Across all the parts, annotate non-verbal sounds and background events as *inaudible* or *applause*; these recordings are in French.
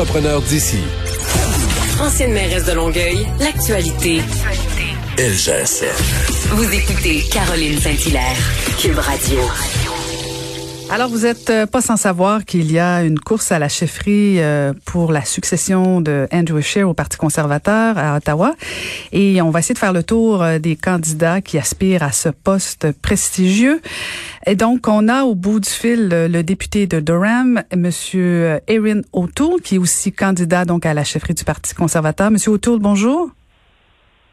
Entrepreneur d'ici. Ancienne mairesse de Longueuil, l'actualité. LGSN. Vous écoutez Caroline Saint-Hilaire, Cube Radio. Alors, vous êtes euh, pas sans savoir qu'il y a une course à la chefferie euh, pour la succession de Andrew Scheer au Parti conservateur à Ottawa. Et on va essayer de faire le tour euh, des candidats qui aspirent à ce poste prestigieux. Et donc, on a au bout du fil le député de Durham, Monsieur Erin O'Toole, qui est aussi candidat donc à la chefferie du Parti conservateur. Monsieur O'Toole, bonjour.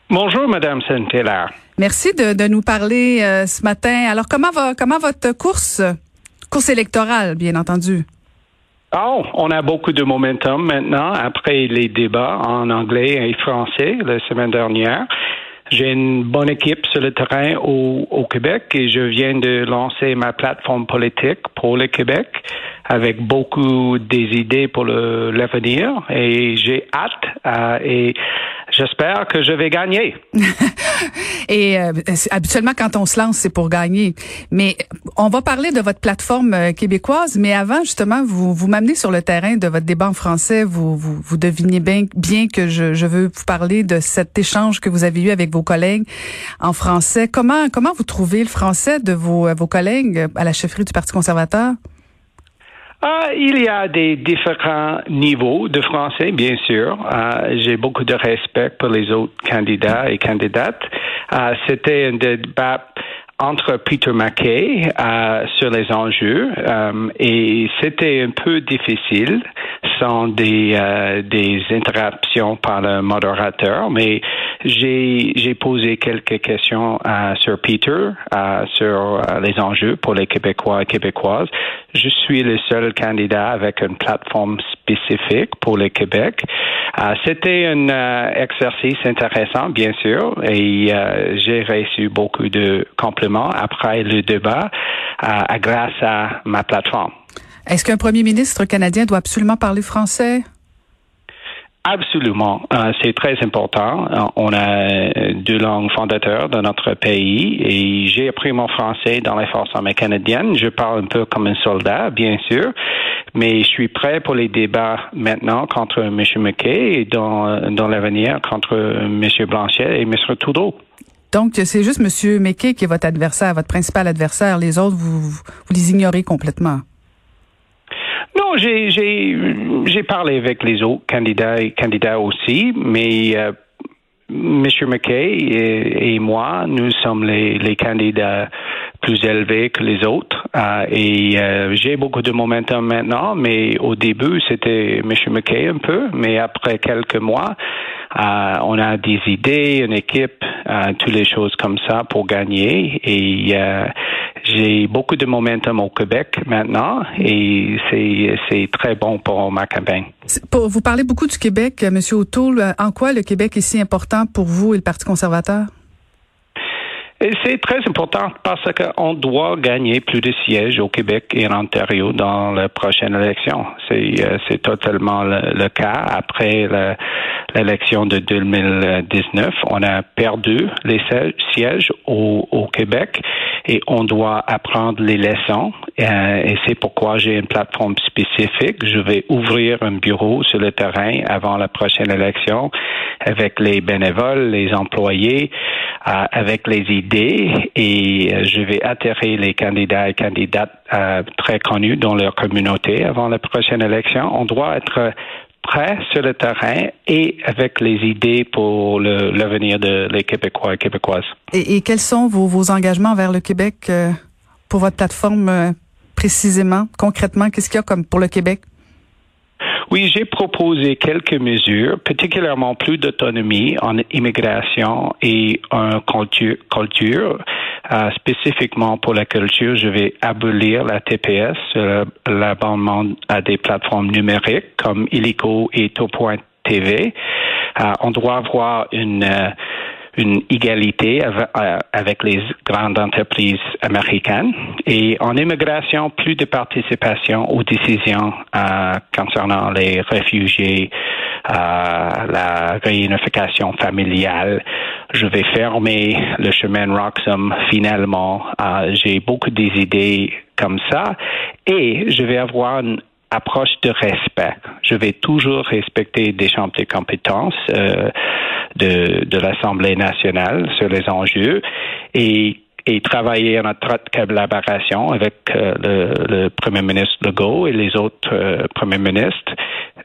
Bonjour, Madame Saint-Hilaire. Merci de, de, nous parler ce matin. Alors, comment va comment votre course? Électorale, bien entendu. Oh, on a beaucoup de momentum maintenant après les débats en anglais et français la semaine dernière. J'ai une bonne équipe sur le terrain au, au, Québec et je viens de lancer ma plateforme politique pour le Québec avec beaucoup des idées pour l'avenir et j'ai hâte euh, et j'espère que je vais gagner. *laughs* et euh, habituellement, quand on se lance, c'est pour gagner. Mais on va parler de votre plateforme euh, québécoise, mais avant, justement, vous, vous m'amenez sur le terrain de votre débat en français. Vous, vous, vous devinez bien, bien que je, je veux vous parler de cet échange que vous avez eu avec vos collègues en français. Comment, comment vous trouvez le français de vos, vos collègues à la chefferie du Parti conservateur? Ah, il y a des différents niveaux de français, bien sûr. Euh, J'ai beaucoup de respect pour les autres candidats et candidates. Euh, C'était un débat entre Peter McKay euh, sur les enjeux euh, et c'était un peu difficile sans des euh, des interruptions par le modérateur mais j'ai j'ai posé quelques questions euh, sur Peter sur les enjeux pour les Québécois et Québécoises. Je suis le seul candidat avec une plateforme spécifique pour le Québec. C'était un exercice intéressant bien sûr et j'ai reçu beaucoup de compliments après le débat euh, grâce à ma plateforme. Est-ce qu'un premier ministre canadien doit absolument parler français? Absolument. Euh, c'est très important. Euh, on a deux langues fondateurs dans notre pays et j'ai appris mon français dans les forces armées canadiennes. Je parle un peu comme un soldat, bien sûr, mais je suis prêt pour les débats maintenant contre M. McKay et dans, dans l'avenir contre M. Blanchet et M. Trudeau. Donc, c'est juste M. McKay qui est votre adversaire, votre principal adversaire. Les autres, vous, vous les ignorez complètement. Non, j'ai parlé avec les autres candidats candidats aussi, mais euh, M. McKay et, moi, nous sommes les, candidats plus élevés que les autres. Euh, et euh, j'ai beaucoup de momentum maintenant, mais au début, c'était M. McKay un peu, mais après quelques mois, euh, on a des idées, une équipe, euh, toutes les choses comme ça pour gagner. Et euh, j'ai beaucoup de momentum au Québec maintenant et c'est très bon pour ma campagne. Vous parlez beaucoup du Québec, M. O'Toole. En quoi le Québec est si important pour vous et le Parti conservateur? C'est très important parce qu'on doit gagner plus de sièges au Québec et en Ontario dans la prochaine élection. C'est euh, totalement le, cas. Après l'élection de 2019, on a perdu les sièges au, au Québec et on doit apprendre les leçons. Euh, et c'est pourquoi j'ai une plateforme spécifique. Je vais ouvrir un bureau sur le terrain avant la prochaine élection avec les bénévoles, les employés, euh, avec les idées et euh, je vais atterrir les candidats et candidates très connus dans leur communauté avant la prochaine élection. On doit être prêt sur le terrain et avec les idées pour l'avenir de les Québécois et Québécoises. Et, et quels sont vos, vos, engagements vers le Québec pour votre plateforme précisément, concrètement? Qu'est-ce qu'il y a comme pour le Québec? Oui, j'ai proposé quelques mesures, particulièrement plus d'autonomie en immigration et en culture, euh, spécifiquement pour la culture, je vais abolir la TPS, euh, l'abonnement à des plateformes numériques comme Illico et Top.tv. Euh, on doit avoir une euh, une égalité avec les grandes entreprises américaines et en immigration, plus de participation aux décisions euh, concernant les réfugiés, euh, la réunification familiale. Je vais fermer le chemin Roxham finalement. Euh, J'ai beaucoup d'idées comme ça et je vais avoir une approche de respect. Je vais toujours respecter des champs de compétences euh, de, de l'Assemblée nationale sur les enjeux et et travailler en étroite collaboration avec euh, le, Premier ministre Legault et les autres euh, Premiers ministres.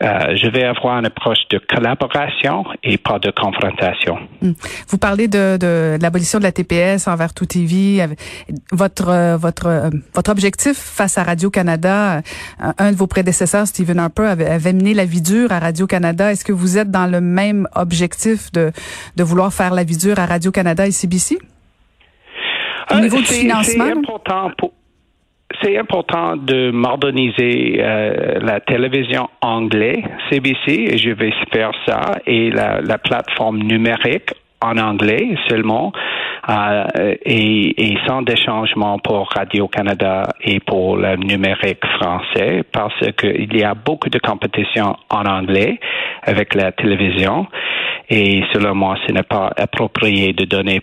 Euh, je vais avoir une approche de collaboration et pas de confrontation. Hmm. Vous parlez de, l'abolition de la TPS envers tout TV. Votre votre votre objectif face à Radio Canada, un de vos prédécesseurs, Stephen Harper, avait, mené la vie dure à Radio Canada. Est-ce que vous êtes dans le même objectif de de vouloir faire la vie dure à Radio Canada et CBC? Au euh, niveau du financement? C'est important pour c'est important de moderniser euh, la télévision anglais, CBC, et je vais faire ça, et la, la plateforme numérique en anglais seulement, euh, et, et, sans des changements pour Radio-Canada et pour le numérique français, parce qu'il y a beaucoup de compétition en anglais avec la télévision, et selon moi, ce n'est pas approprié de donner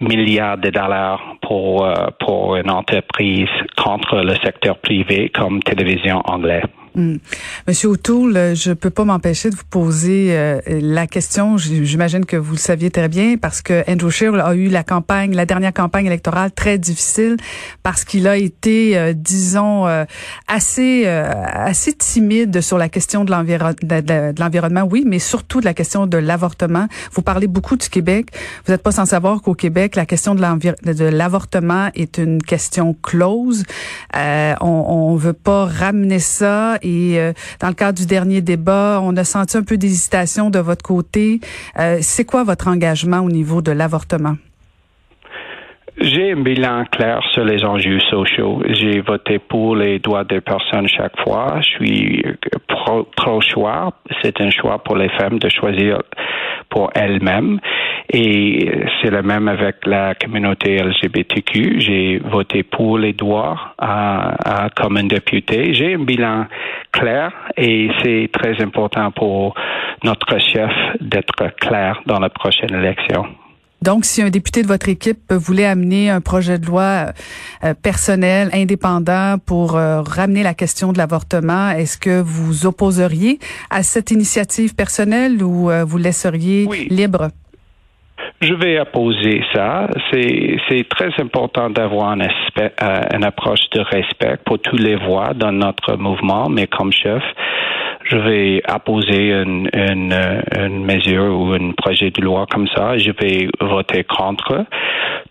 milliards de dollars pour, euh, pour une entreprise contre le secteur privé comme télévision anglaise. Hmm. Monsieur O'Toole, je peux pas m'empêcher de vous poser euh, la question. J'imagine que vous le saviez très bien parce que Andrew Scheer a eu la campagne, la dernière campagne électorale très difficile parce qu'il a été, euh, disons, euh, assez assez timide sur la question de l'environnement. oui, mais surtout de la question de l'avortement. Vous parlez beaucoup du Québec. Vous n'êtes pas sans savoir qu'au Québec, la question de l'avortement est une question close. on, on veut pas ramener ça et euh, dans le cadre du dernier débat, on a senti un peu d'hésitation de votre côté. Euh, c'est quoi votre engagement au niveau de l'avortement? J'ai un bilan clair sur les enjeux sociaux. J'ai voté pour les droits des personnes chaque fois. Je suis pro-choix. C'est un choix pour les femmes de choisir pour elles-mêmes. Et c'est le même avec la communauté LGBTQ. J'ai voté pour les droits à, comme un député. J'ai un bilan clair et c'est très important pour notre chef d'être clair dans la prochaine élection. Donc, si un député de votre équipe voulait amener un projet de loi euh, personnel, indépendant, pour euh, ramener la question de l'avortement, est-ce que vous opposeriez à cette initiative personnelle ou euh, vous laisseriez libre? Je vais opposer ça. C'est très important d'avoir un une approche de respect pour tous les voix dans notre mouvement, mais comme chef, je vais apposer une, une, une, mesure ou un projet de loi comme ça, je vais voter contre,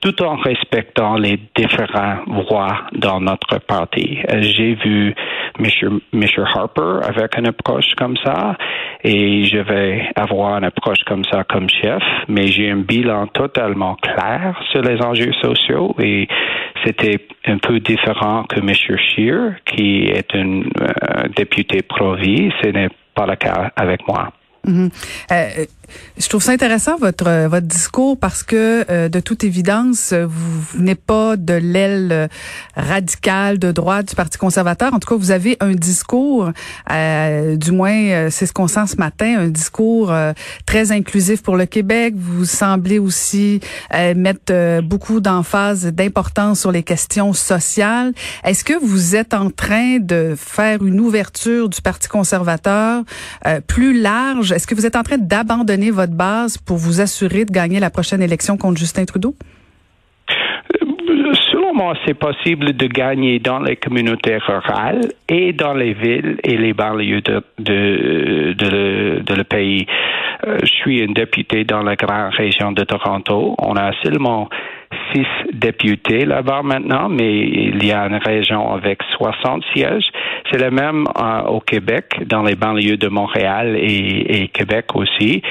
tout en respectant les différents voix dans notre parti. J'ai vu M. Harper avec une approche comme ça et je vais avoir une approche comme ça comme chef, mais j'ai un bilan totalement clair sur les enjeux sociaux et c'était un peu différent que M. Scheer, qui est un euh, député pro-vie. Ce n'est pas le cas avec moi. Mhm. Euh, je trouve ça intéressant votre votre discours parce que euh, de toute évidence vous venez pas de l'aile radicale de droite du Parti conservateur. En tout cas, vous avez un discours, euh, du moins c'est ce qu'on sent ce matin, un discours très inclusif pour le Québec. Vous semblez aussi mettre beaucoup d'emphase, d'importance sur les questions sociales. Est-ce que vous êtes en train de faire une ouverture du Parti conservateur plus large? Est-ce que vous êtes en train d'abandonner votre base pour vous assurer de gagner la prochaine élection contre Justin Trudeau? C'est possible de gagner dans les communautés rurales et dans les villes et les banlieues de le pays. Euh, je suis un député dans la grande région de Toronto. On a seulement six députés là-bas maintenant, mais il y a une région avec 60 sièges. C'est le même euh, au Québec, dans les banlieues de Montréal et, et Québec aussi.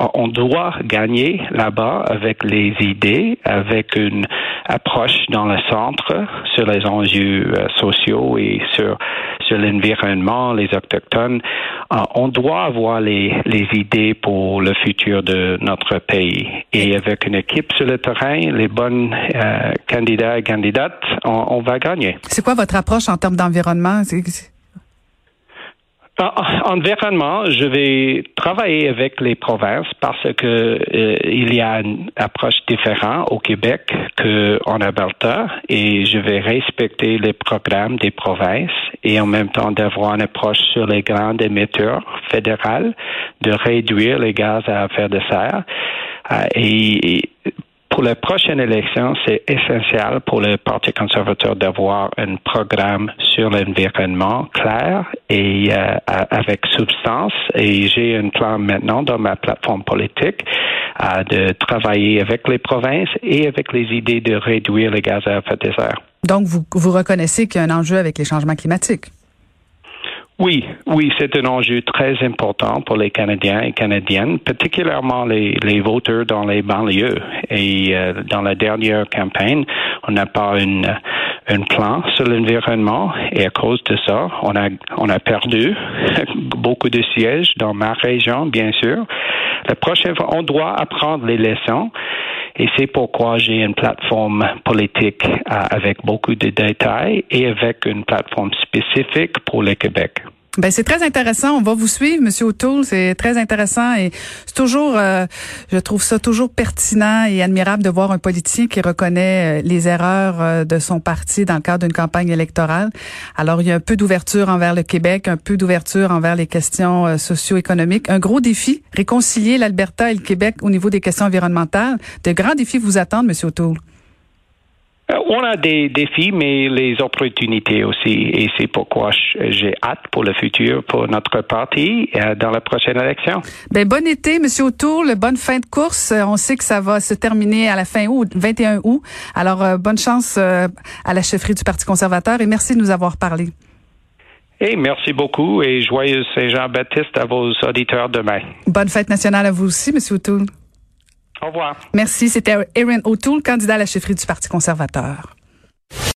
Euh, on doit gagner là-bas avec les idées, avec une approche dans le centre sur les enjeux euh, sociaux et sur sur l'environnement, les autochtones. on doit avoir les, les idées pour le futur de notre pays. Et avec une équipe sur le terrain, les bonnes candidats et candidates, on, on va gagner. C'est quoi votre approche en termes d'environnement? Environnement, je vais travailler avec les provinces parce que euh, il y a une approche différente au Québec qu'en Alberta et je vais respecter les programmes des provinces et en même temps d'avoir une approche sur les grands émetteurs fédérales de réduire les gaz à effet de serre. Euh, et pour la prochaine élection, c'est essentiel pour le Parti conservateur d'avoir un programme sur l'environnement clair et euh, avec substance. Et j'ai un plan maintenant dans ma plateforme politique euh, de travailler avec les provinces et avec les idées de réduire les gaz à effet de serre. Donc, vous, vous reconnaissez qu'il y a un enjeu avec les changements climatiques? Oui, oui, c'est un enjeu très important pour les Canadiens et Canadiennes, particulièrement les, les voteurs dans les banlieues. Et euh, dans la dernière campagne, on n'a pas une un plan sur l'environnement et à cause de ça, on a on a perdu *laughs* beaucoup de sièges dans ma région, bien sûr. La prochaine fois, on doit apprendre les leçons. Et c'est pourquoi j'ai une plateforme politique avec beaucoup de détails et avec une plateforme spécifique pour le Québec. Ben c'est très intéressant. On va vous suivre, Monsieur O'Toole. C'est très intéressant et c'est toujours, euh, je trouve ça toujours pertinent et admirable de voir un politicien qui reconnaît euh, les erreurs euh, de son parti dans le cadre d'une campagne électorale. Alors il y a un peu d'ouverture envers le Québec, un peu d'ouverture envers les questions socio-économiques. Un gros défi, réconcilier l'Alberta et le Québec au niveau des questions environnementales. De grands défis vous attendent, Monsieur O'Toole. Euh, on a des défis, mais les opportunités aussi. Et c'est pourquoi j'ai hâte pour le futur, pour notre parti euh, dans la prochaine élection. Ben, bon été, Monsieur O'Toole. Bonne fin de course. On sait que ça va se terminer à la fin août, 21 août. Alors, euh, bonne chance à la chefferie du Parti conservateur et merci de nous avoir parlé. Et merci beaucoup et joyeux Saint-Jean-Baptiste à vos auditeurs demain. Bonne fête nationale à vous aussi, Monsieur O'Toole. Au revoir. Merci. C'était Erin O'Toole, candidat à la chefferie du Parti conservateur.